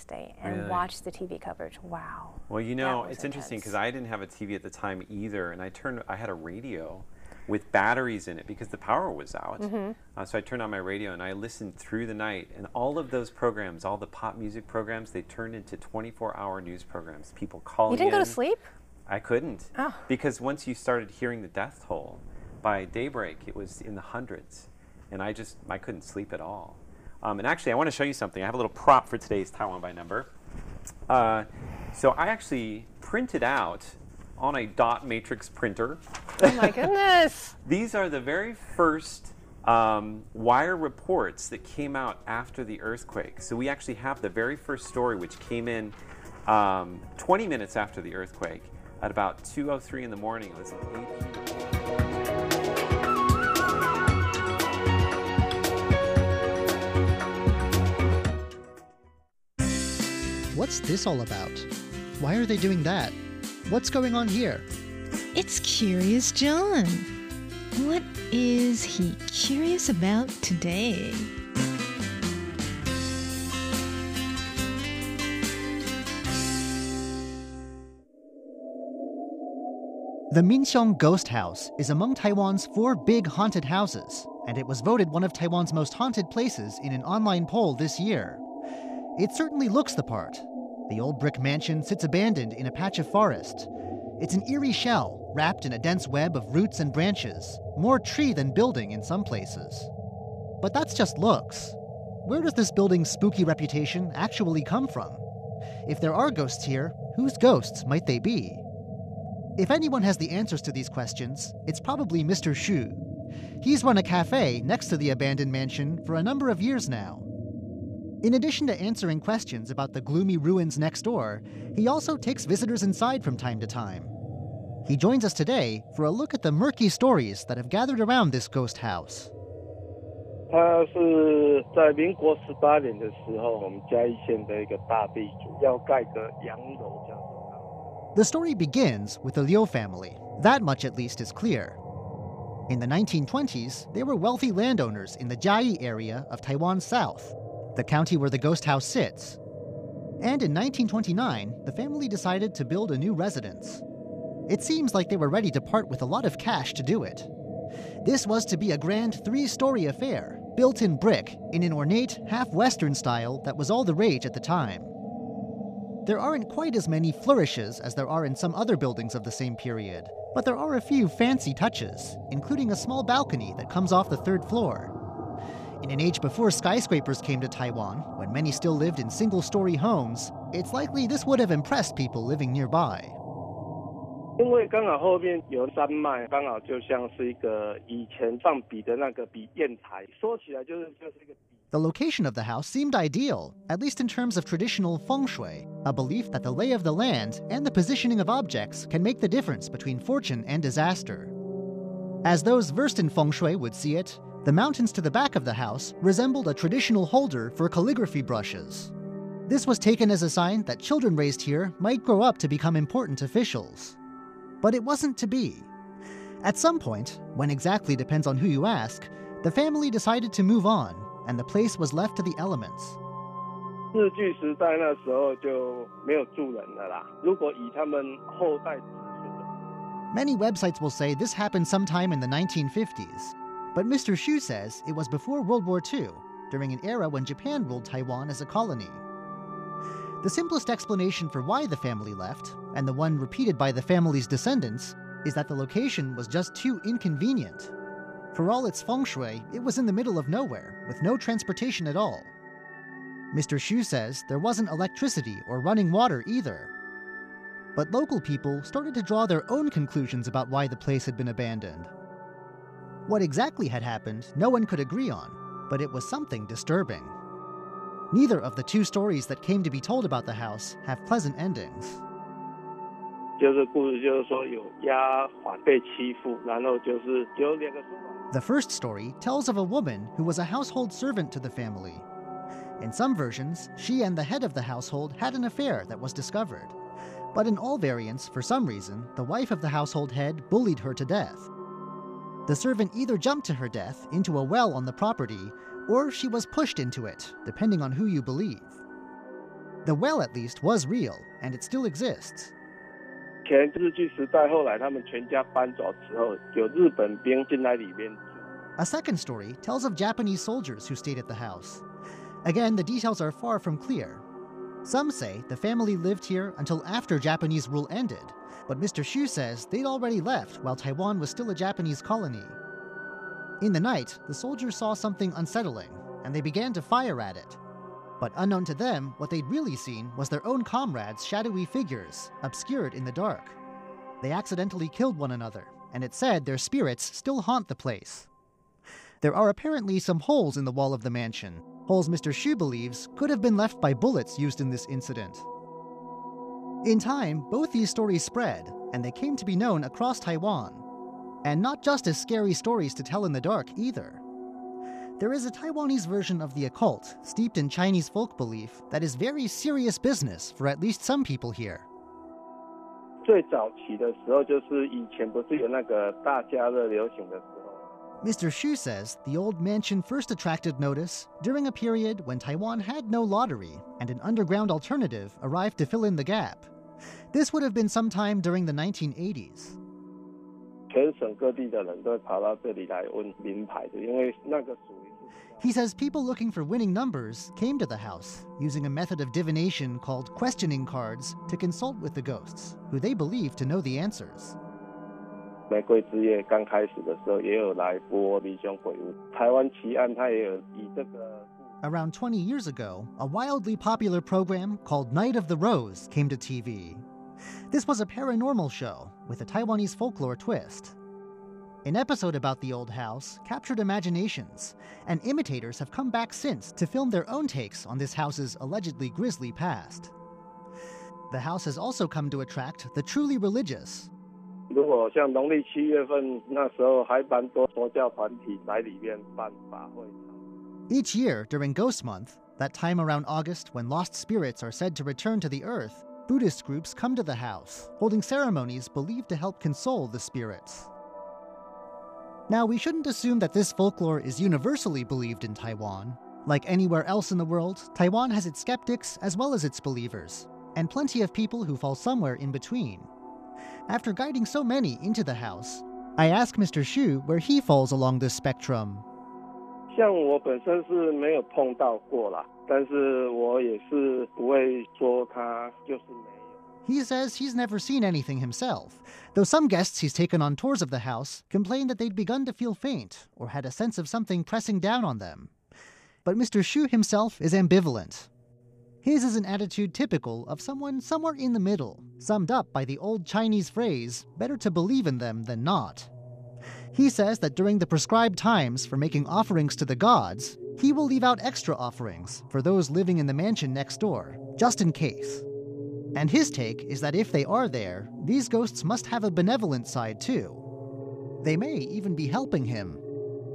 next day and Really? watch the TV coverage. Wow. Well, you know, it's interesting because. I didn't have a TV at the time either, and I turned. I had a radio with batteries in it because the power was out. Mm-hmm. Uh, so I turned on my radio and I listened through the night, and all of those programs, all the pop music programs, they turned into 24-hour news programs. People calling. You didn't go to sleep? I couldn't Oh. because once you started hearing the death toll, by daybreak it was in the hundreds, and I just I couldn't sleep at all. Um, and actually, I want to show you something. I have a little prop for today's Taiwan by number. Uh, so I actually printed out on a dot matrix printer. Oh my goodness. These are the very first um, wire reports that came out after the earthquake. So we actually have the very first story, which came in um, 20 minutes after the earthquake at about 2:03 in the morning. It was an AP What's this all about? Why are they doing that? What's going on here? It's Curious John. What is he curious about today? The Minxiong Ghost House is among Taiwan's four big haunted houses, and it was voted one of Taiwan's most haunted places in an online poll this year. It certainly looks the part. The old brick mansion sits abandoned in a patch of forest. It's an eerie shell wrapped in a dense web of roots and branches, more tree than building in some places. But that's just looks. Where does this building's spooky reputation actually come from? If there are ghosts here, whose ghosts might they be? If anyone has the answers to these questions, it's probably Mr. Shu. He's run a cafe next to the abandoned mansion for a number of years now. In addition to answering questions about the gloomy ruins next door, he also takes visitors inside from time to time. He joins us today for a look at the murky stories that have gathered around this ghost house. 它是在民国十八年的时候，我们嘉义县的一个大地主要盖个洋楼这样子。 The story begins with the Liu family. That much at least is clear. In the 1920s, they were wealthy landowners in the Jiayi area of Taiwan's south, the county where the ghost house sits. And in 1929, the family decided to build a new residence. It seems like they were ready to part with a lot of cash to do it. This was to be a grand three story affair, built in brick in an ornate, half Western style that was all the rage at the time. There aren't quite as many flourishes as there are in some other buildings of the same period, but there are a few fancy touches, including a small balcony that comes off the third floor. In an age before skyscrapers came to Taiwan, when many still lived in single story homes, it's likely this would have impressed people living nearby. 因为刚好后面有山脉，刚好就像是一个以前放笔的那个笔砚台，说起来就是就是一个笔。 The location of the house seemed ideal, at least in terms of traditional feng shui, a belief that the lay of the land and the positioning of objects can make the difference between fortune and disaster. As those versed in feng shui would see it, the mountains to the back of the house resembled a traditional holder for calligraphy brushes. This was taken as a sign that children raised here might grow up to become important officials. But it wasn't to be. At some point, when exactly depends on who you ask, the family decided to move on, and the place was left to the elements. 日据时代那时候就没有住人了啦。如果以他们后代子孙的 Many websites will say this happened sometime in the 1950s, but Mr. Xu says it was before World War II, during an era when Japan ruled Taiwan as a colony. The simplest explanation for why the family left, and the one repeated by the family's descendants, is that the location was just too inconvenient. For all its feng shui, it was in the middle of nowhere, with no transportation at all. Mr. Xu says there wasn't electricity or running water either. But local people started to draw their own conclusions about why the place had been abandoned. What exactly had happened, no one could agree on, but it was something disturbing. Neither of the two stories that came to be told about the house have pleasant endings. 就是故事，就是说有丫鬟被欺负，然后就是有两个说法。 The first story tells of a woman who was a household servant to the family. In some versions, she and the head of the household had an affair that was discovered. But in all variants, for some reason, the wife of the household head bullied her to death. The servant either jumped to her death into a well on the property, or she was pushed into it, depending on who you believe. The well, at least, was real, and it still exists. 前日据时代后来他们全家搬走之后，有日本兵进来里面住。 A second story tells of Japanese soldiers who stayed at the house. Again, the details are far from clear. some say the family lived here until after Japanese rule ended, but Mr. Xu says they'd already left while Taiwan was still a Japanese colony. In the night, the soldiers saw something unsettling, and they began to fire at it. But unknown to them, what they'd really seen was their own comrades' shadowy figures, obscured in the dark. They accidentally killed one another, and it's said their spirits still haunt the place. There are apparently some holes in the wall of the mansion, holes Mr. Xu believes could have been left by bullets used in this incident. In time, both these stories spread, and they came to be known across Taiwan. And not just as scary stories to tell in the dark either. There is a Taiwanese version of the occult, steeped in Chinese folk belief, that is very serious business for at least some people here. 最早期的时候，就是以前不是有那个大家乐流行的时候， Mr. Xu says the old mansion first attracted notice during a period when Taiwan had no lottery and an underground alternative arrived to fill in the gap. This would have been sometime during the 1980s. 全省各地的人都会跑到这里来问名牌的，因为那个属于是。 He says people looking for winning numbers came to the house using a method of divination called questioning cards to consult with the ghosts, who they believe to know the answers. 玫瑰之夜刚开始的时候，也有来播《离乡鬼屋》。台湾奇案，它也有以这个 Around 20 years ago, a wildly popular program called Night of the Rose came to TV. This was a paranormal show with a Taiwanese folklore twist. An episode about the old house captured imaginations, and imitators have come back since to film their own takes on this house's allegedly grisly past. The house has also come to attract the truly religious. 如果像农历七月份那时候，还蛮多佛教团体来里面办法会场。 Each year during Ghost Month, that time around August when lost spirits are said to return to the earth, Buddhist groups come to the house, holding ceremonies believed to help console the spirits. Now, we shouldn't assume that this folklore is universally believed in Taiwan. Like anywhere else in the world, Taiwan has its skeptics as well as its believers, and plenty of people who fall somewhere in between. After guiding so many into the house, I ask Mr. Xu where he falls along this spectrum. 像我本身是没有碰到过啦，但是我也是不会说他就是没有。 He says he's never seen anything himself, though some guests he's taken on tours of the house complained that they'd begun to feel faint or had a sense of something pressing down on them. But Mr. Xu himself is ambivalent. His is an attitude typical of someone somewhere in the middle, summed up by the old Chinese phrase, better to believe in them than not. He says that during the prescribed times for making offerings to the gods, he will leave out extra offerings for those living in the mansion next door, just in case. And his take is that if they are there, these ghosts must have a benevolent side too. They may even be helping him.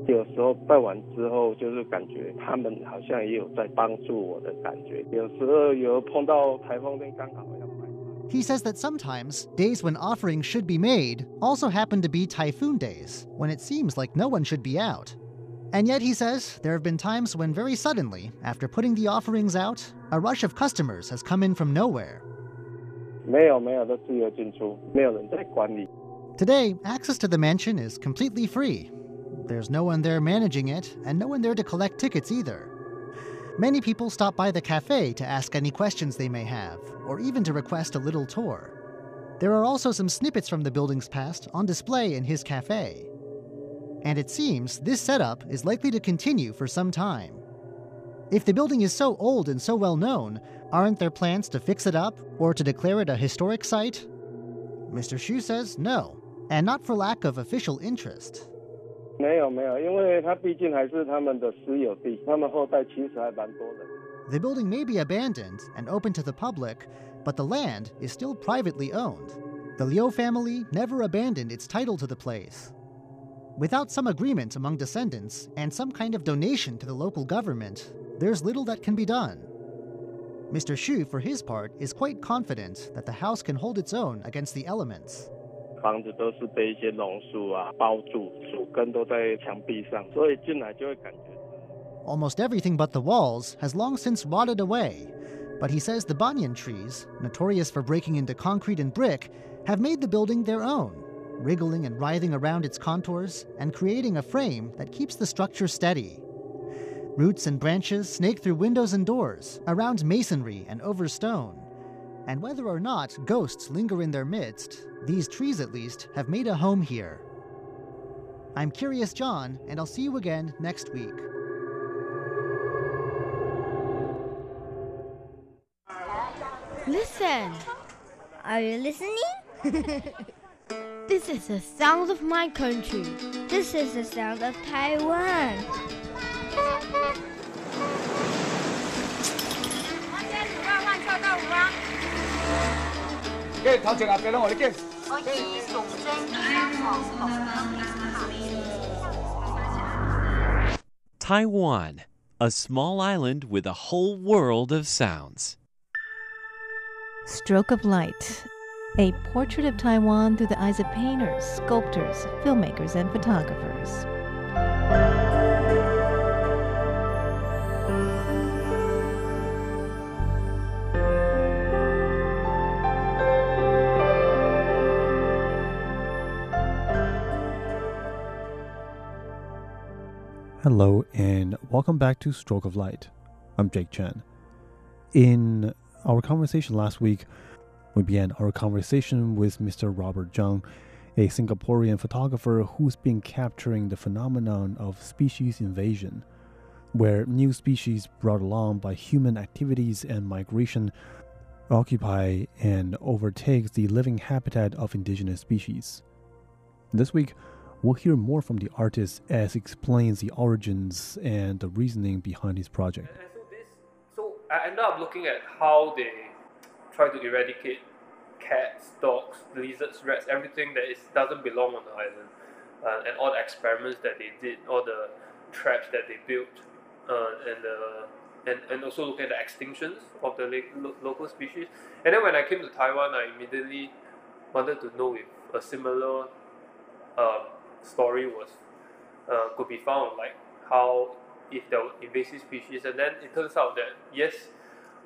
有时候拜完之后，就是感觉他们好像也有在帮助我的感觉。有时候有碰到台风天，刚好要拜拜。 He says that sometimes, days when offerings should be made also happen to be typhoon days, when it seems like no one should be out. And yet, he says, there have been times when very suddenly, after putting the offerings out, a rush of customers has come in from nowhere. 没有没有，都自由进出，没有人在管理。 Today, access to the mansion is completely free. there's no one there managing it, and no one there to collect tickets either. Many people stop by the cafe to ask any questions they may have, or even to request a little tour. There are also some snippets from the building's past on display in his cafe. And it seems this setup is likely to continue for some time. If the building is so old and so well known, aren't there plans to fix it up or to declare it a historic site? Mr. Xu says no, and not for lack of official interest. 没有没有，因为它毕竟还是他们的私有地，他们后代其实还蛮多人。 The building may be abandoned and open to the public, but the land is still privately owned. The Liu family never abandoned its title to the place. Without some agreement among descendants and some kind of donation to the local government, there's little that can be done. Mr. Xu, for his part, is quite confident that the house can hold its own against the elements. 房子都是被一些榕树啊包住，树根都在墙壁上，所以进来就会感觉 Almost everything but the walls has long since rotted away, But he says the banyan trees, notorious for breaking into concrete and brick, have made the building their own, wriggling and writhing around its contours and creating a frame that keeps the structure steady. Roots and branches snake through windows and doors, around masonry and over stone. And whether or not ghosts linger in their midst, these trees at least have made a home here. I'm Curious John, and I'll see you again next week. Listen. Are you listening? this is the sound of my country. This is the sound of Taiwan. 어렵게. Taiwan, a small island with a whole world of sounds. Stroke of Light, a portrait of Taiwan through the eyes of painters, sculptors, filmmakers, and photographers. Hello, and welcome back to Stroke of Light. I'm Jake Chen. In our conversation last week, we began our conversation with Mr. Robert Zhang, a Singaporean photographer who's been capturing the phenomenon of species invasion, where new species brought along by human activities and migration occupy and overtake the living habitat of indigenous species. This week, we'll hear more from the artist as he explains the origins and the reasoning behind his project. And so this, so I ended up looking at how they try to eradicate cats, dogs, lizards, rats, everything that is doesn't belong on the island, uh, and all the experiments that they did, all the traps that they built, uh, and and, and also look at the extinctions of the lo- local species. And then when I came to Taiwan, I immediately wanted to know if a similar um, story was uh, could be found, like how if there were invasive species, and then it turns out that yes,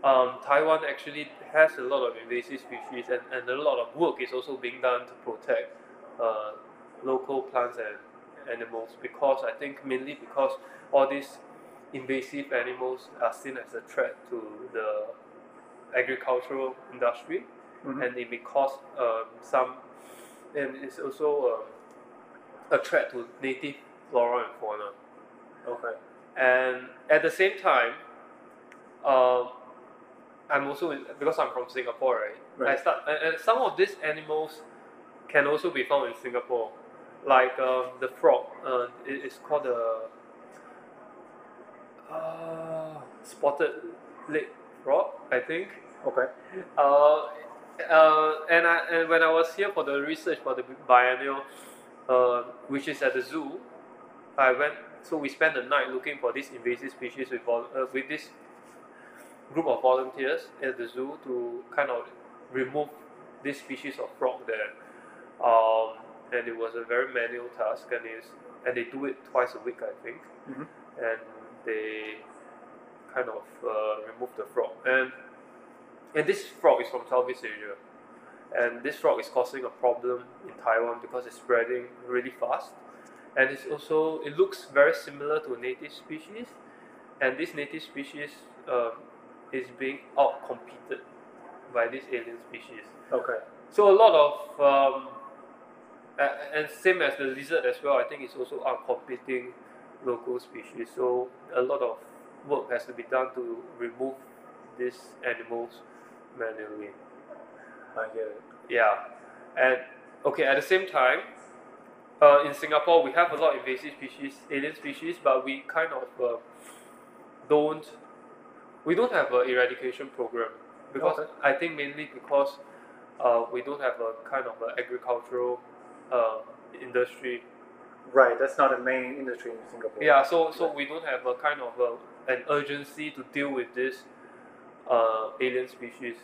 um, Taiwan actually has a lot of invasive species, and, and a lot of work is also being done to protect uh, local plants and animals because I think mainly because all these invasive animals are seen as a threat to the agricultural industry, Mhm. and it may cause um, some, and it's also um, a threat to native flora and fauna. Okay. And at the same time, um, I'm also in, because I'm from Singapore, right? right. I start and, and some of these animals can also be found in Singapore, like um, the frog. Uh, it, it's called the uh, spotted leg frog, I think. Okay. Uh, uh, and I and when I was here for the research for the biennial, uh, which is at the zoo, I went. So we spent the night looking for this invasive species with vol- uh, with this group of volunteers at the zoo to kind of remove this species of frog there. Um, and it was a very manual task, and is and they do it twice a week, I think. Mhm. And they kind of uh, remove the frog. And and this frog is from Southeast Asia. And this frog is causing a problem in Taiwan because it's spreading really fast. And it's also, it looks very similar to a native species. And this native species um, is being out competed by this alien species. Okay. So a lot of, um, and same as the lizard as well, I think it's also out competing local species. So a lot of work has to be done to remove these animals manually. I get it. Yeah, and okay. At the same time, uh, in Singapore, we have a lot of invasive species, alien species, but we kind of uh, don't. We don't have an eradication program because Okay. I think mainly because uh, we don't have a kind of a agricultural uh, industry. Right. That's not a main industry in Singapore. Yeah, so so we don't have a kind of a, an urgency to deal with this uh, alien species.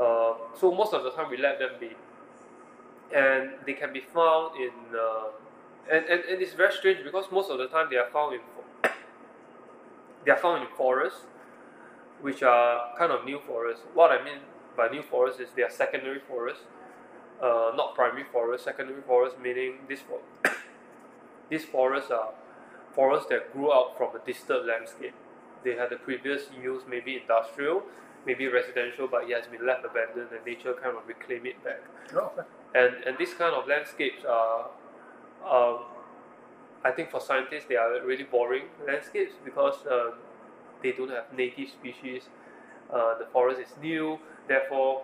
Uh, so most of the time we let them be, and they can be found in. Uh, and, and, and it's very strange because most of the time they are found in they are found in forests, which are kind of new forests. What I mean by new forests is they are secondary forests, uh, not primary forests. Secondary forests meaning this for these forests are forests that grew out from a distant landscape. They had the previous use, maybe industrial, maybe residential, but it has been left abandoned and nature kind of reclaim it back. Oh, okay. And and these kind of landscapes are, um, I think for scientists they are really boring landscapes because um, they don't have native species. Uh, the forest is new, therefore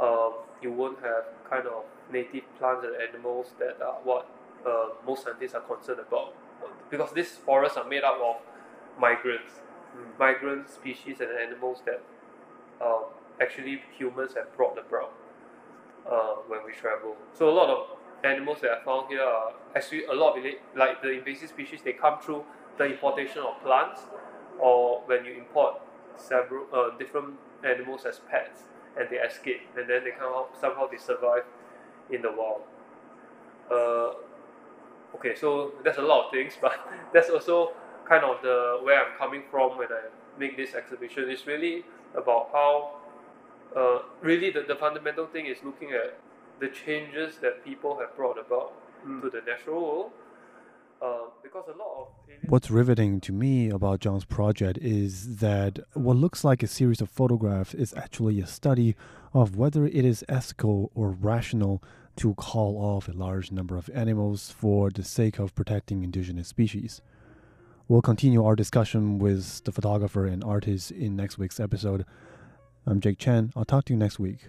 um, you won't have kind of native plants and animals that are what uh, most scientists are concerned about. Because these forests are made up of migrants, migrant species and animals that um, actually humans have brought about uh, when we travel. So a lot of animals that I found here are actually a lot of it, like the invasive species. They come through the importation of plants, or when you import several uh, different animals as pets, and they escape, and then they come out somehow they survive in the wild. Uh, okay, so that's a lot of things, but that's also kind of the where I'm coming from when I make this exhibition. It's really about how uh, really the, the fundamental thing is looking at the changes that people have brought about to the natural world. Uh, because a lot of What's riveting to me about John's project is that what looks like a series of photographs is actually a study of whether it is ethical or rational to call off a large number of animals for the sake of protecting indigenous species. We'll continue our discussion with the photographer and artist in next week's episode. I'm Jake Chen. I'll talk to you next week.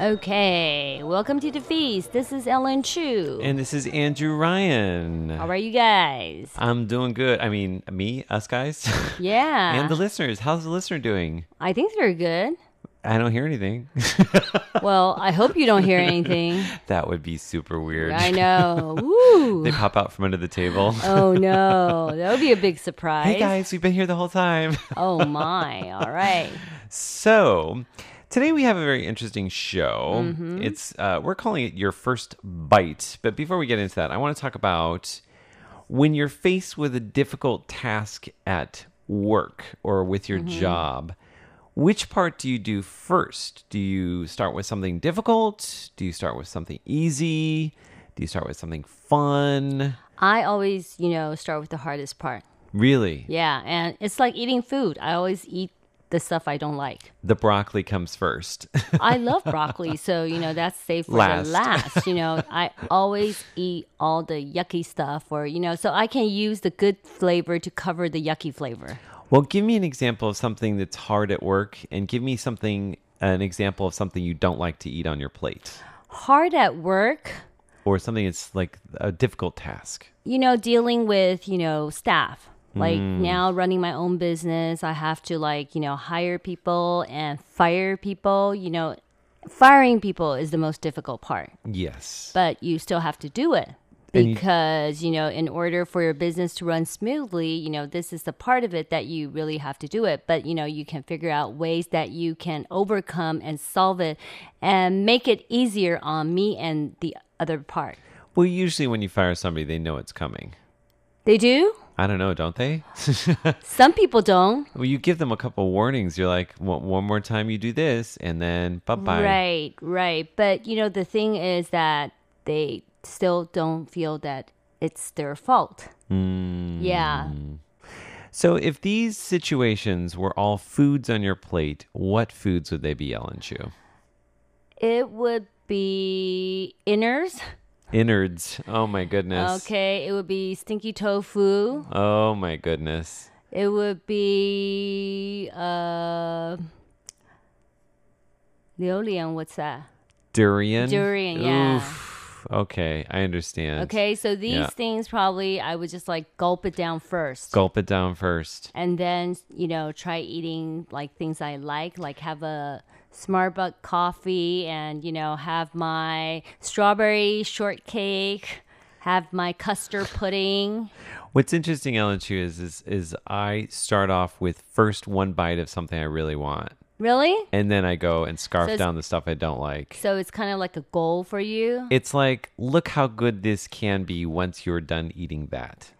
Okay, welcome to the feast. This is Ellen Chu. And this is Andrew Ryan. How are you guys? I'm doing good. I mean, me, us guys. Yeah. and the listeners. How's the listener doing? I think they're good. I don't hear anything. Well, I hope you don't hear anything. that would be super weird. I know. Woo. they pop out from under the table. Oh no, that would be a big surprise. hey guys, we've been here the whole time. Oh my, all right. So, today we have a very interesting show. Mhm. It's uh, we're calling it your first bite. But before we get into that, I want to talk about when you're faced with a difficult task at work or with your Mhm. job. Which part do you do first? Do you start with something difficult? Do you start with something easy? Do you start with something fun? I always, you know, start with the hardest part. Really? Yeah, and it's like eating food. I always eat the stuff I don't like. The broccoli comes first. I love broccoli, so you know that's safe for Last. the last. You know, I always eat all the yucky stuff, or you know, so I can use the good flavor to cover the yucky flavor. Well, give me an example of something that's hard at work and give me something an example of something you don't like to eat on your plate Hard at work, or something that's like a difficult task. you know, dealing with you know staff. Like Mm. now running my own business, I have to like, you know, hire people and fire people. You know, firing people is the most difficult part. Yes. but you still have to do it And you- because you, know in order for your business to run smoothly you know this is the part of it that you really have to do it but you know you can figure out ways that you can overcome and solve it and make it easier on me and the other part Well, usually when you fire somebody, they know it's coming. they do I don't know, don't they? some people don't well, you give them a couple warnings. You're like, one, one more time you do this, and then bye bye. right right but you know the thing is that they still don't feel that it's their fault Mm. yeah So, if these situations were all foods on your plate, what foods would they be, Ellen Chu? it would be inners Innards. Oh my goodness. Okay, it would be stinky tofu. Oh my goodness. It would be uh, 榴莲, what's that? Durian. Durian, yeah. Oof. Okay, I understand. Okay, so these Yeah. things probably I would just like gulp it down first. Gulp it down first. and then you know try eating like things I like, like have a Starbucks coffee, and you know have my strawberry shortcake, have my custard pudding. What's interesting, Ellen Chu, is, is is I start off with first one bite of something I really want, Really? and then I go and scarf So down the stuff I don't like. So it's kind of like a goal for you. It's like, look how good this can be once you're done eating that.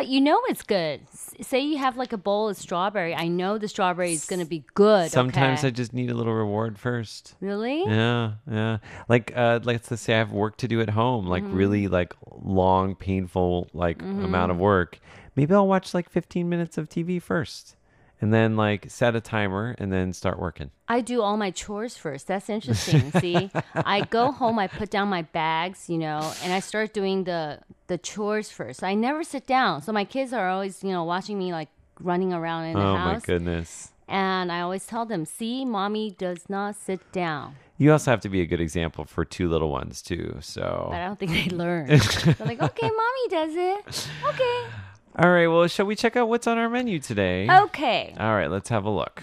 But you know it's good. S- Say you have like a bowl of strawberry. I know the strawberry is going to be good. Sometimes okay? I just need a little reward first. Really? Yeah, yeah. Like, uh, let's just say I have work to do at home, like Mhm. really like long, painful, like amount of Mhm. work. Maybe I'll watch like 15 minutes of TV first, and then like set a timer, and then start working. I do all my chores first. That's interesting. See, I go home, I put down my bags, you know, and I start doing the the chores first. I never sit down, so my kids are always, you know, watching me like running around in the oh house. Oh my goodness. And I always tell them, "See, mommy does not sit down." You also have to be a good example for two little ones too. So. But I don't think they learn. They're like, "Okay, mommy does it." Okay. All right. Well, shall we check out what's on our menu today? Okay. All right. Let's have a look.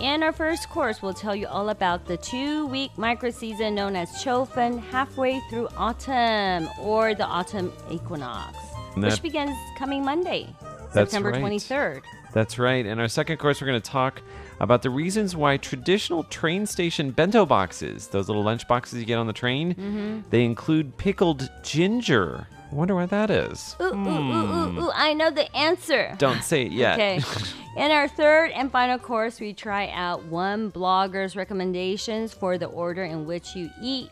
In our first course, we'll tell you all about the two week micro season known as Qiu Fen halfway through autumn or the autumn equinox, And which begins coming Monday, September right. 23rd. That's right. In our second course, we're going to talk about the reasons why traditional train station bento boxes, those little lunch boxes you get on the train, Mhm. they include pickled ginger. I wonder why that is. Ooh, ooh, ooh, ooh, hmm. ooh, I know the answer. Don't say it yet. Okay. In our third and final course, we try out one blogger's recommendations for the order in which you eat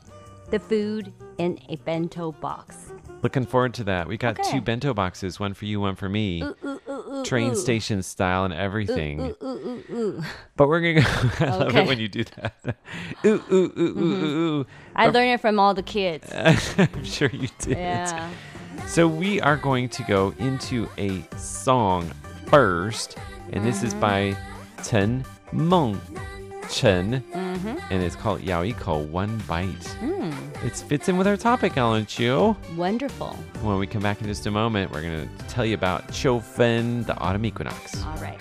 the food in a bento box. Looking forward to that. We got Okay. two bento boxes, one for you, one for me. Ooh, ooh, ooh, Train ooh. station style and everything. Ooh. But we're going to I love it when you do that. ooh, ooh, ooh, ooh, mm-hmm. ooh, ooh. I But- learned it from all the kids. I'm sure you did. Yeah. So we are going to go into a song first, and this is mm-hmm. by Chen Meng Chen, Mhm. and it's called Yao Iko One Bite. Mm, It fits in with our topic, Ellen Chu. wonderful. When we come back in just a moment, we're going to tell you about Qiu Fen, the autumn equinox. All right.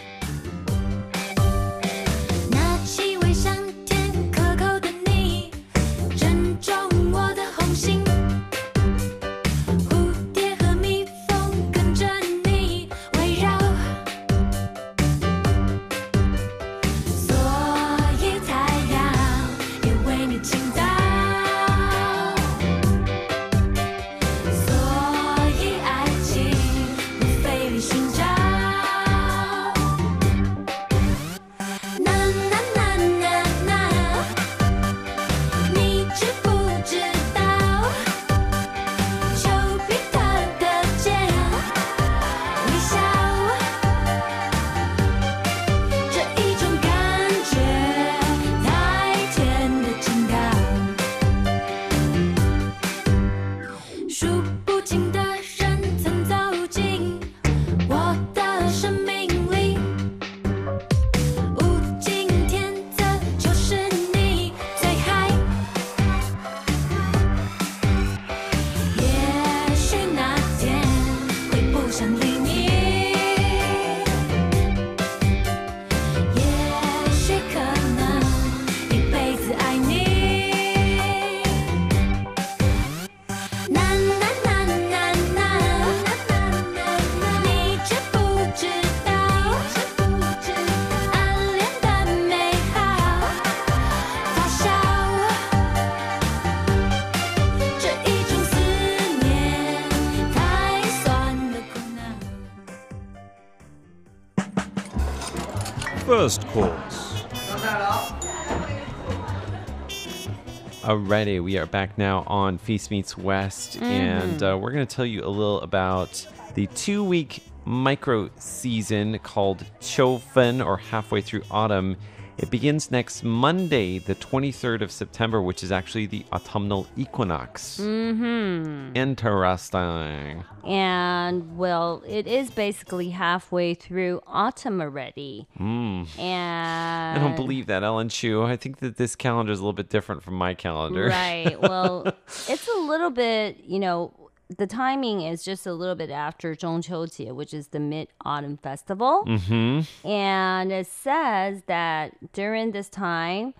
Alrighty, we are back now on Feast Meets West, and Mhm. uh, we're going to tell you a little about the two week micro season called Qiu Fen or halfway through autumn. It begins next Monday, the 23rd of September, which is actually the autumnal equinox. Mm-hmm. Interesting. And well, it is basically halfway through autumn already. Mm. And I don't believe that, Ellen Chu. I think that this calendar is a little bit different from my calendar. Right. Well, it's a little bit, you know, the timing is just a little bit after 中秋节, which is the Mid Autumn Festival. mm-hmm. And it says that during this time,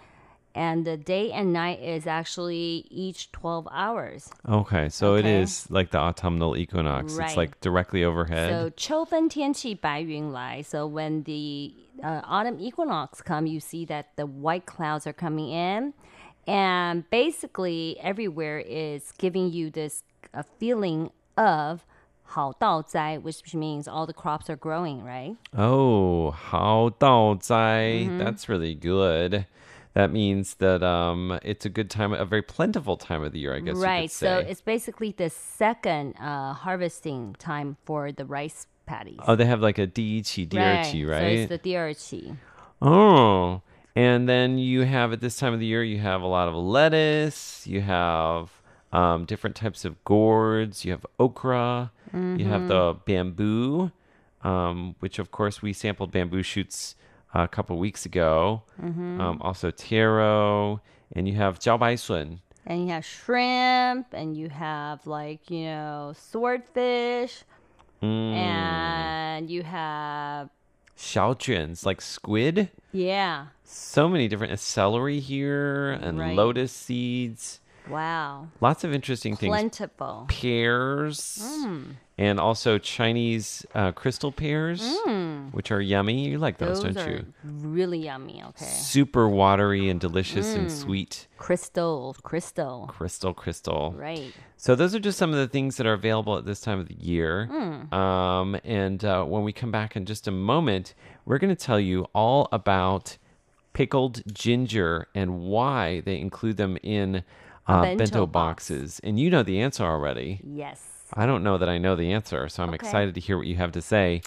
and the day and night is actually each 12 hours. Okay, so it Okay. is like the autumnal equinox. Right. It's like directly overhead. So 秋分天气白云来. So when the uh, autumn equinox come, you see that the white clouds are coming in, and basically everywhere is giving you this a feeling of 好稻栽, which means all the crops are growing, right? Oh, 好稻栽. Mhm. That's really good. That means that um, it's a good time, a very plentiful time of the year, I guess you right. could So say. it's basically the second uh, harvesting time for the rice paddies. oh, they have like a 第一期,第二期, So right? it's the 第二期. Oh, and then you have at this time of the year, you have a lot of lettuce, you have um, different types of gourds. You have okra. Mm-hmm. You have the mm-hmm. bamboo, um, which of course we sampled bamboo shoots uh, a couple weeks ago. Mm-hmm. Um, also taro, and you have jiao bai sun. And you have shrimp, and you have like you know swordfish, mm. and you have xiaojuns, like squid. Yeah. So many different celery here and right. lotus seeds wow, Lots of interesting things. plentiful. Pears. Mm. And also Chinese uh, crystal pears, Mm. which are yummy. You like those, Those don't you? really yummy. Okay, Super watery and delicious and Mm. sweet. crystal, crystal, Crystal, crystal. right? So those are just some of the things that are available at this time of the year. Mm. Um, and uh, when we come back in just a moment, we're going to tell you all about pickled ginger and why they include them in uh, bento bento box. boxes. And you know the answer already. Yes. I don't know that I know the answer, so I'm Okay. excited to hear what you have to say.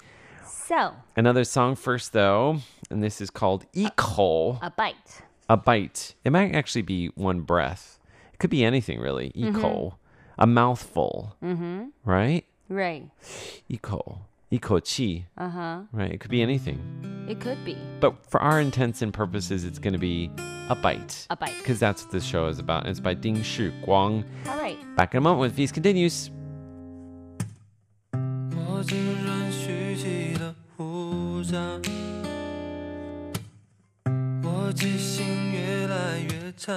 So Another song first, though, and this is called Eco. a bite. A bite. It might actually be one breath. It could be anything, really. Eco. Mhm. A mouthful, Mm-hmm. right? Right. Eco. Eco chi. Uh huh. Right? It could be anything. It could be. But for our intents and purposes, it's going to be a bite. A bite. Because that's what this show is about. It's by Ding Shi Guang. All right. Back in a moment when Feast continues. 我竟然蓄起了胡渣，我记性越来越差，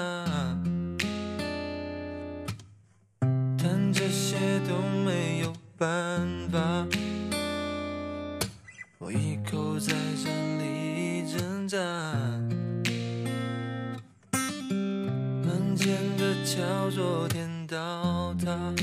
但这些都没有办法。 在这里挣扎，门前的桥昨天倒塌。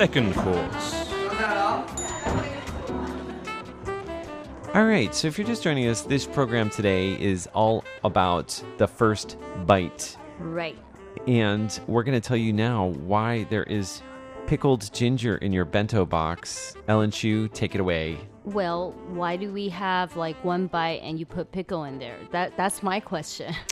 Second course. All right, so if you're just joining us, this program today is all about the first bite. Right. And we're going to tell you now why there is pickled ginger in your bento box. Ellen Chu, take it away. Well, why do we have like one bite and you put pickle in there? That that's my question.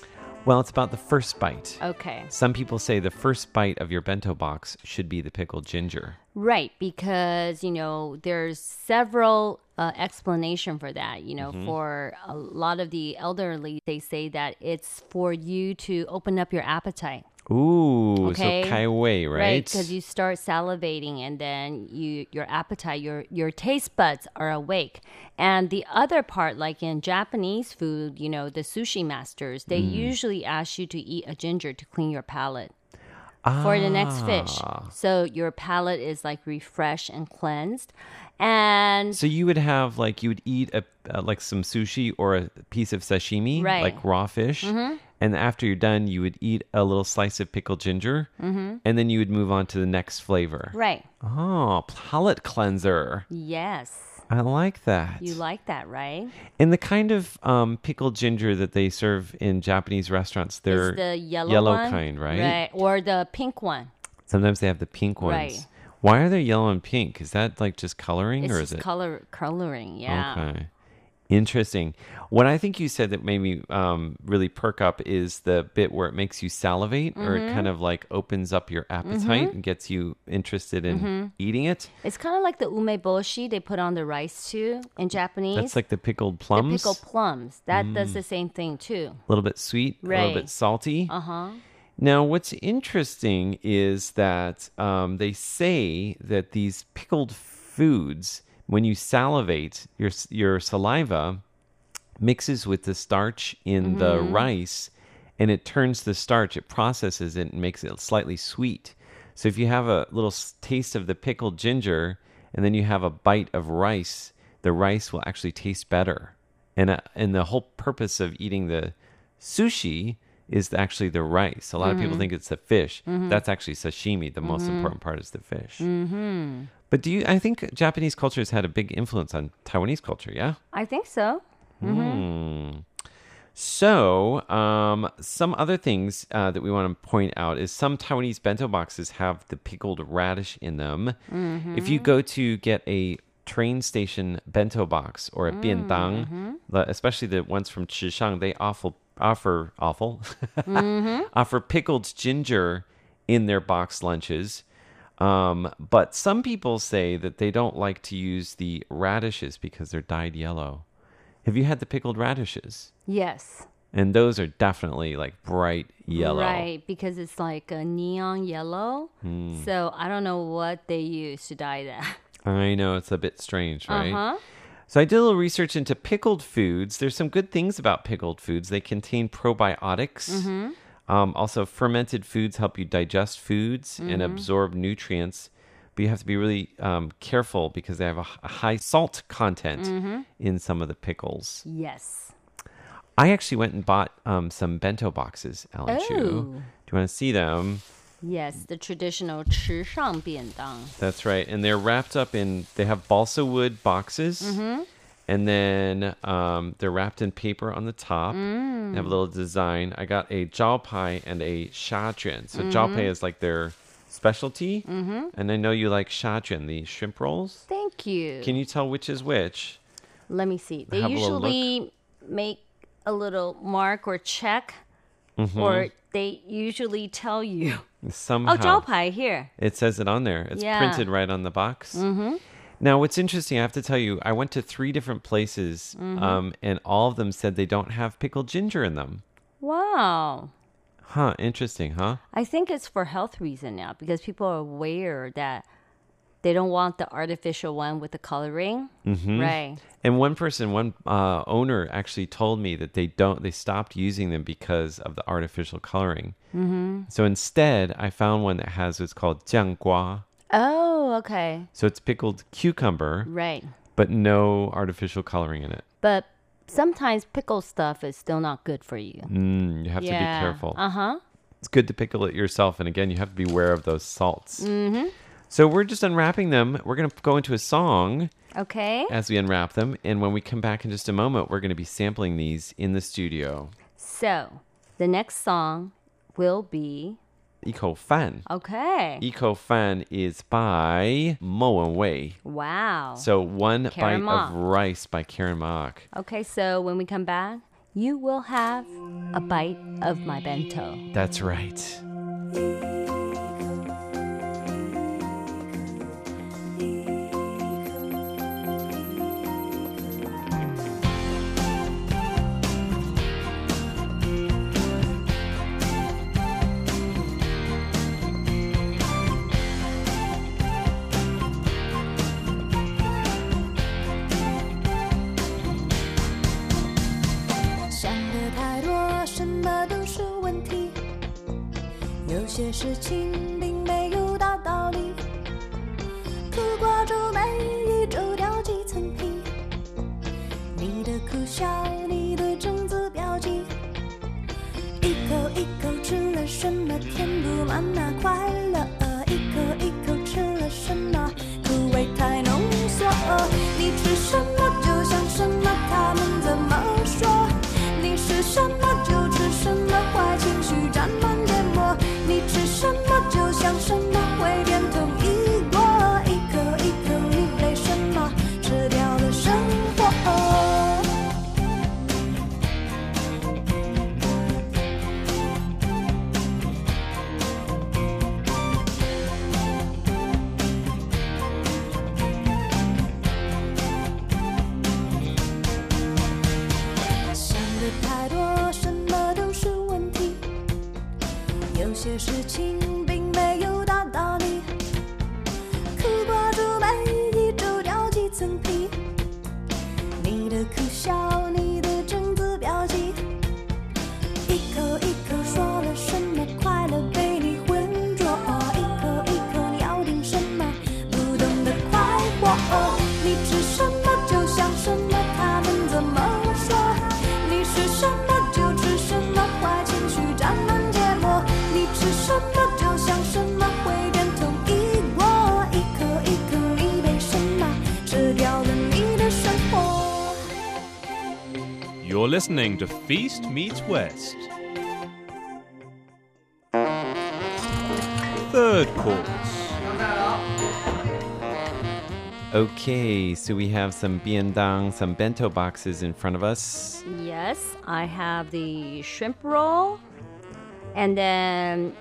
Well, it's about the first bite. Okay. Some people say the first bite of your bento box should be the pickled ginger. Right, because you know there's several uh, explanation for that. You know, Mhm. for a lot of the elderly, they say that it's for you to open up your appetite. Ooh, Okay, so kai wei, right? Because you start salivating, and then you your appetite, your your taste buds are awake. And the other part, like in Japanese food, you know, the sushi masters, they Mm. usually ask you to eat a ginger to clean your palate for the next fish. Ah. So your palate is like refreshed and cleansed. And So you would have like you would eat a uh, like some sushi or a piece of sashimi, Right. like raw fish, Mhm. And after you're done, you would eat a little slice of pickled ginger, Mhm. and then you would move on to the next flavor. right. Oh, palate cleanser. Yes. I like that. You like that, right? And the kind of um, pickled ginger that they serve in Japanese restaurants, they're the yellow, one, kind, right? Right. Or the pink one. Sometimes they have the pink ones. Right. Why are they yellow and pink? Is that like just coloring, It's or is it color coloring, yeah. Okay. Interesting. What I think you said that made me um, really perk up is the bit where it makes you salivate, or it kind of like opens up your appetite Mhm. and gets you interested in Mhm. eating it. It's kind of like the umeboshi they put on the rice too in Japanese. That's like the pickled plums. The pickled plums. That does Mm. the same thing too. A little bit sweet, a little bit salty. Uh huh. Now, what's interesting is that um, they say that these pickled foods, when you salivate, your your saliva mixes with the starch in the Mhm. rice, and it turns the starch. It processes it and makes it slightly sweet. So if you have a little taste of the pickled ginger, and then you have a bite of rice, the rice will actually taste better. And uh, and the whole purpose of eating the sushi is actually the rice. A lot of people Mhm. think it's the fish. Mhm. That's actually sashimi. The most Mhm. important part is the fish. Mm-hmm. But do you? I think Japanese culture has had a big influence on Taiwanese culture. Yeah. I think so. Mm-hmm. Hmm. So, um, some other things uh, that we want to point out is some Taiwanese bento boxes have the pickled radish in them. If you go to get a train station bento box or a Mhm. the- especially the ones from Chishang, they awful, offer awful Mhm. offer pickled ginger in their box lunches. Um, but some people say that they don't like to use the radishes because they're dyed yellow. Have you had the pickled radishes? Yes. And those are definitely like bright yellow. Right, because it's like a neon yellow. Hmm. So I don't know what they use to dye that. I know it's a bit strange, right? Uh-huh. So I did a little research into pickled foods. There's some good things about pickled foods. They contain probiotics. Mhm. Um, also, fermented foods help you digest foods mm-hmm. and absorb nutrients, but you have to be really um, careful because they have a, high salt content mm-hmm. in some of the pickles. Yes. I actually went and bought um, some bento boxes, Ellen oh. Chu. Do oh. you want to see them? Yes, the traditional 池上便当. That's right. And they're wrapped up in, they have balsa wood boxes. Mm-hmm and then um, they're wrapped in paper on the top. Mm. They have a little design. I got a jiao pai and a sha. So jiao pai Mhm. is like their specialty. Mhm. And I know you like sha the shrimp rolls. Thank you. Can you tell which is which? Let me see. They Have usually make a little mark or check, Mhm. or they usually tell you. Somehow. Oh, 招牌 here. It says it on there. It's Yeah. printed right on the box. Mhm. Now, what's interesting, I have to tell you, I went to three different places, Mhm. um, and all of them said they don't have pickled ginger in them. Wow. Huh, interesting, huh? I think it's for health reason now because people are aware that they don't want the artificial one with the coloring. Mhm. Right. And one person, one uh, owner actually told me that they don't, they stopped using them because of the artificial coloring. Mhm. So instead, I found one that has what's called jianggua. Oh, okay. So it's pickled cucumber, Right. but no artificial coloring in it. But sometimes pickle stuff is still not good for you. Mm, you have to be careful. Uh huh. It's good to pickle it yourself. And again, you have to be aware of those salts. Mm-hmm. So we're just unwrapping them. We're going to go into a song Okay. as we unwrap them. And when we come back in just a moment, we're going to be sampling these in the studio. So the next song will be Eco Fan. okay. Eco Fan is by Mo and Wei. Wow. So one Karen bite of rice by Karen Mok. Okay, so when we come back, you will have a bite of my bento. That's right. Listening to Feast Meets West. Third course. Okay, so we have some biendang, some bento boxes in front of us. Yes, I have the shrimp roll. And then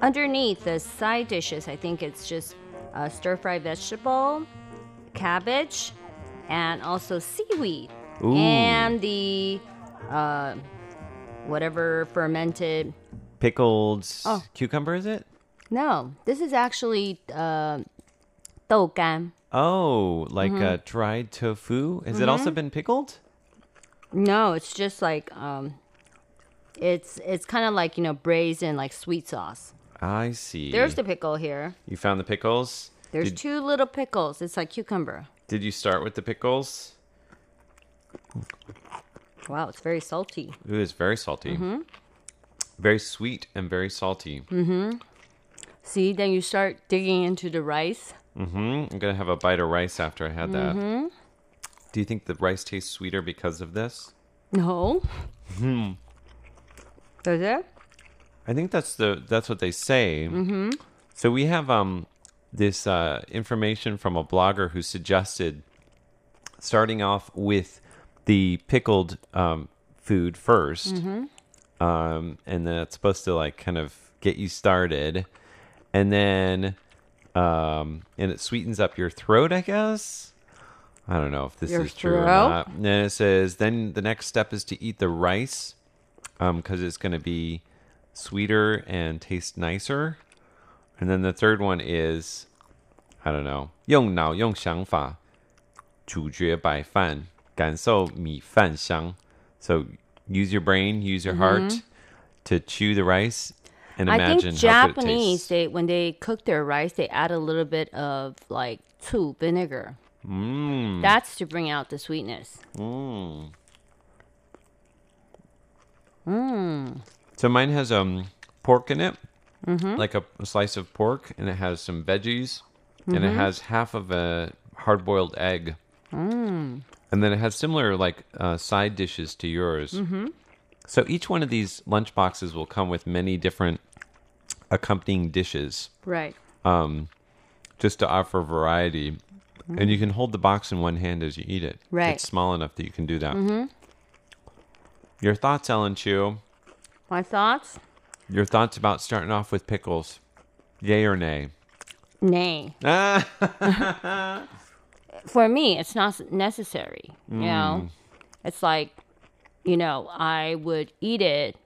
underneath the side dishes, I think it's just a stir fried vegetable, cabbage, and also seaweed. Ooh. And the uh, whatever fermented. Pickled Oh. cucumber, is it? No, this is actually uh, 豆干. Oh, like Mhm. uh, dried tofu. Has it also Mhm. been pickled? No, it's just like um, it's it's kind of like you know braised in like sweet sauce. I see. There's the pickle here. You found the pickles? There's did, two little pickles. It's like cucumber. did you start with the pickles? Wow, it's very salty. It's very salty. Mhm. Very sweet and very salty. Mm-hmm. See, then you start digging into the rice. Mm-hmm. I'm gonna have a bite of rice after I had that. Mhm. Do you think the rice tastes sweeter because of this? No, Hmm. does it? I think that's the that's what they say. Mhm. So we have um this uh, information from a blogger who suggested starting off with the pickled um, food 1st Mhm. um, and then it's supposed to like kind of get you started, and then um, and it sweetens up your throat, I guess. I don't know if this Your is true or throat? not. And then it says then the next step is to eat the rice, because it's going to be sweeter and taste nicer. And then the third one is, I don't know, 用脑用想法咀嚼白饭， 感受米饭香. So use your brain, use your heart Mhm. to chew the rice and I imagine think how good it Japanese, tastes. they when they cook their rice, they add a little bit of like two vinegar. Mm. That's to bring out the sweetness. Mm. Mm. So mine has um pork in it, Mhm. like a, a slice of pork, and it has some veggies, and it Mhm. has half of a hard-boiled egg, Mm. and then it has similar like uh, side dishes to yours. Mhm. So each one of these lunch boxes will come with many different accompanying dishes, Right. um, just to offer variety. And you can hold the box in one hand as you eat it. Right. It's small enough that you can do that. Mhm. Your thoughts, Ellen Chu? My thoughts? Your thoughts about starting off with pickles? Yay or nay? Nay. Ah. For me, it's not necessary. You know, Mm. it's like, you know, I would eat it.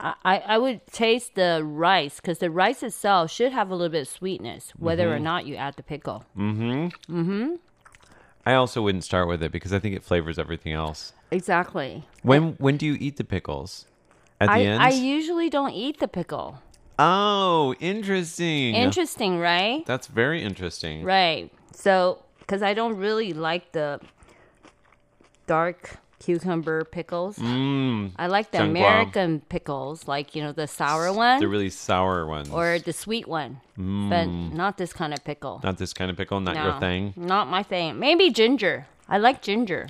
I, I would taste the rice because the rice itself should have a little bit of sweetness, whether or Mhm. not you add the pickle. Mm-hmm. Mm-hmm. I also wouldn't start with it because I think it flavors everything else. Exactly. When when do you eat the pickles? At the I, end? I usually don't eat the pickle. oh, interesting. Interesting, right? That's very interesting. Right. So, because I don't really like the dark cucumber pickles. Mm. I like the. American pickles, like, you know, the sour one The really sour ones. or the sweet one. But Mm. not this kind of pickle. Not this kind of pickle, not no, your thing. Not my thing. Maybe ginger. I like ginger.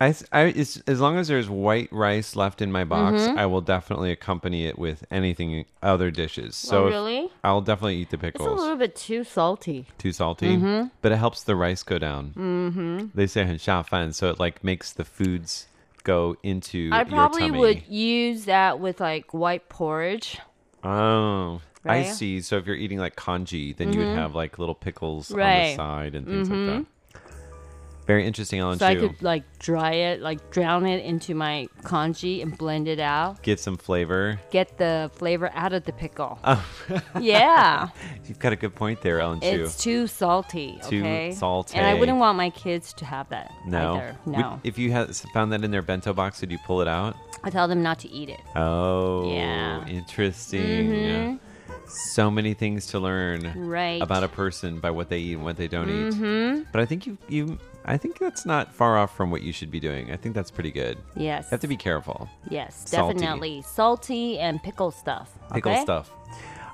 I, s- I- it's, as long as there's white rice left in my box, Mhm. I will definitely accompany it with anything other dishes. Oh, So if- really? I'll definitely eat the It's a pickles. little bit too salty. Too salty, Mhm. but it helps the rice go down. Mhm. They say 很下饭, so it like makes the foods go into I your probably tummy. would use that with like white porridge. Oh, I Right? see. So if you're eating like kanji, then you would Mhm. have like little pickles on the Right. side and things Mhm. like that. Very interesting, Ellen So I could like dry it, like drown it into my congee and blend it out. Get some flavor. Get the flavor out of the pickle. Oh. Yeah. You've got a good point there, Ellen Chu. It's too salty. Too Okay. salty. And I wouldn't want my kids to have that. No. Either. No. if you had found that in their bento box, would you pull it out? I tell them not to eat it. Oh, Yeah. interesting. Mhm. So many things to learn Right. about a person by what they eat and what they don't eat. Mhm. But I think you, you, I think that's not far off from what you should be doing. I think that's pretty good. Yes. You have to be careful. Yes, Salty. definitely. Salty and pickle stuff. Pickle okay? stuff.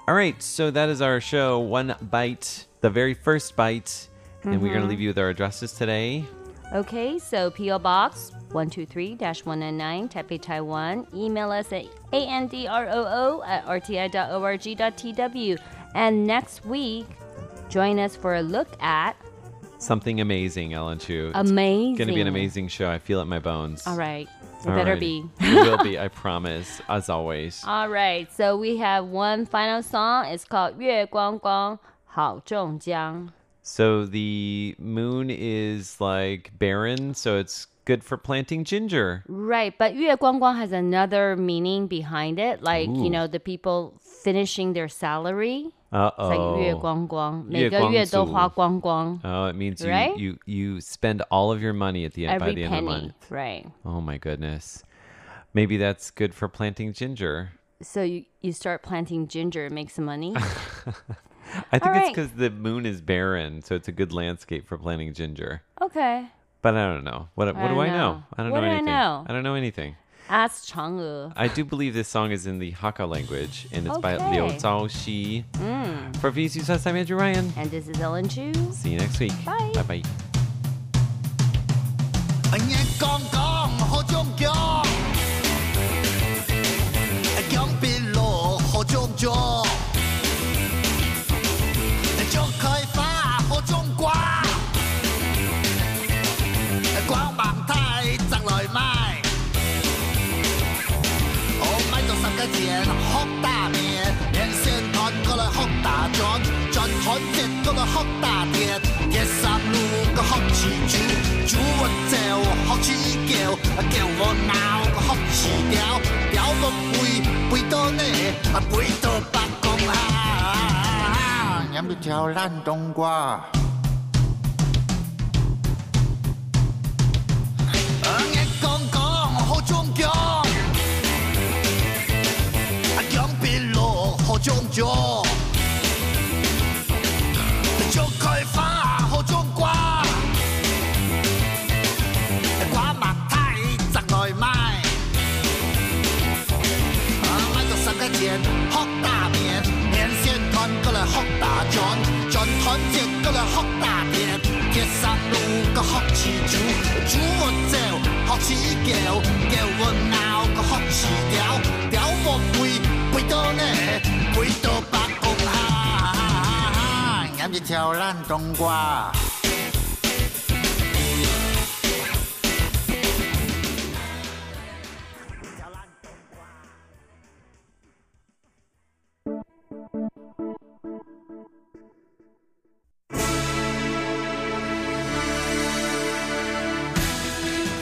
All right, so that is our show. One bite, the very first bite. And we're going to Mhm. leave you with our addresses today. Okay, so P.O. Box 123 199, Taipei, Taiwan. Email us at androo at rti.org.tw. And next week, join us for a look at something amazing, Ellen Chu. Amazing. It's going to be an amazing show. I feel it in my bones. All right. It All better right. be. it will be, I promise, as always. All right. So we have one final song. It's called 月光光好种姜. So the moon is like barren, so it's good for planting ginger. Right, but 月光光 has another meaning behind it. Like, Ooh. you know, the people finishing their salary. Uh It's like oh. 月光光，每个月都花光光。 Oh, it means you, Right? you you spend all of your money at the end by Every the end of the penny, month. right. Oh my goodness. Maybe that's good for planting ginger. So you, you start planting ginger, make some money. I think All it's right. because the moon is barren, so it's a good landscape for planting ginger. okay. But I don't know. What, what I do don't I know? know. I don't What know do I anything. know? I don't know anything. Ask Chang'e. I do believe this song is in the Hakka language, and it's by Okay. Liu Zhaoxi. Mm. For VC Sus, I'm Andrew Ryan. And this is Ellen Chu. See you next week. Bye. Bye bye. 月光光好中江， 福，大面，面线团过来福大卷，卷团结过来喝大铁，铁三路个福起酒，酒我酒福起酒，叫我闹个福起屌，屌个肥杯到啊，肥到八公啊，饮到条烂冬瓜。啊啊啊啊啊啊啊中酒，就可发好中瓜，瓜马太砸来卖，啊卖个三块钱，好大面，面线团过来好大卷，卷团结过来好大便，街上路个好吃酒，猪我走好吃狗，狗我闹个好吃条。一条烂冬瓜。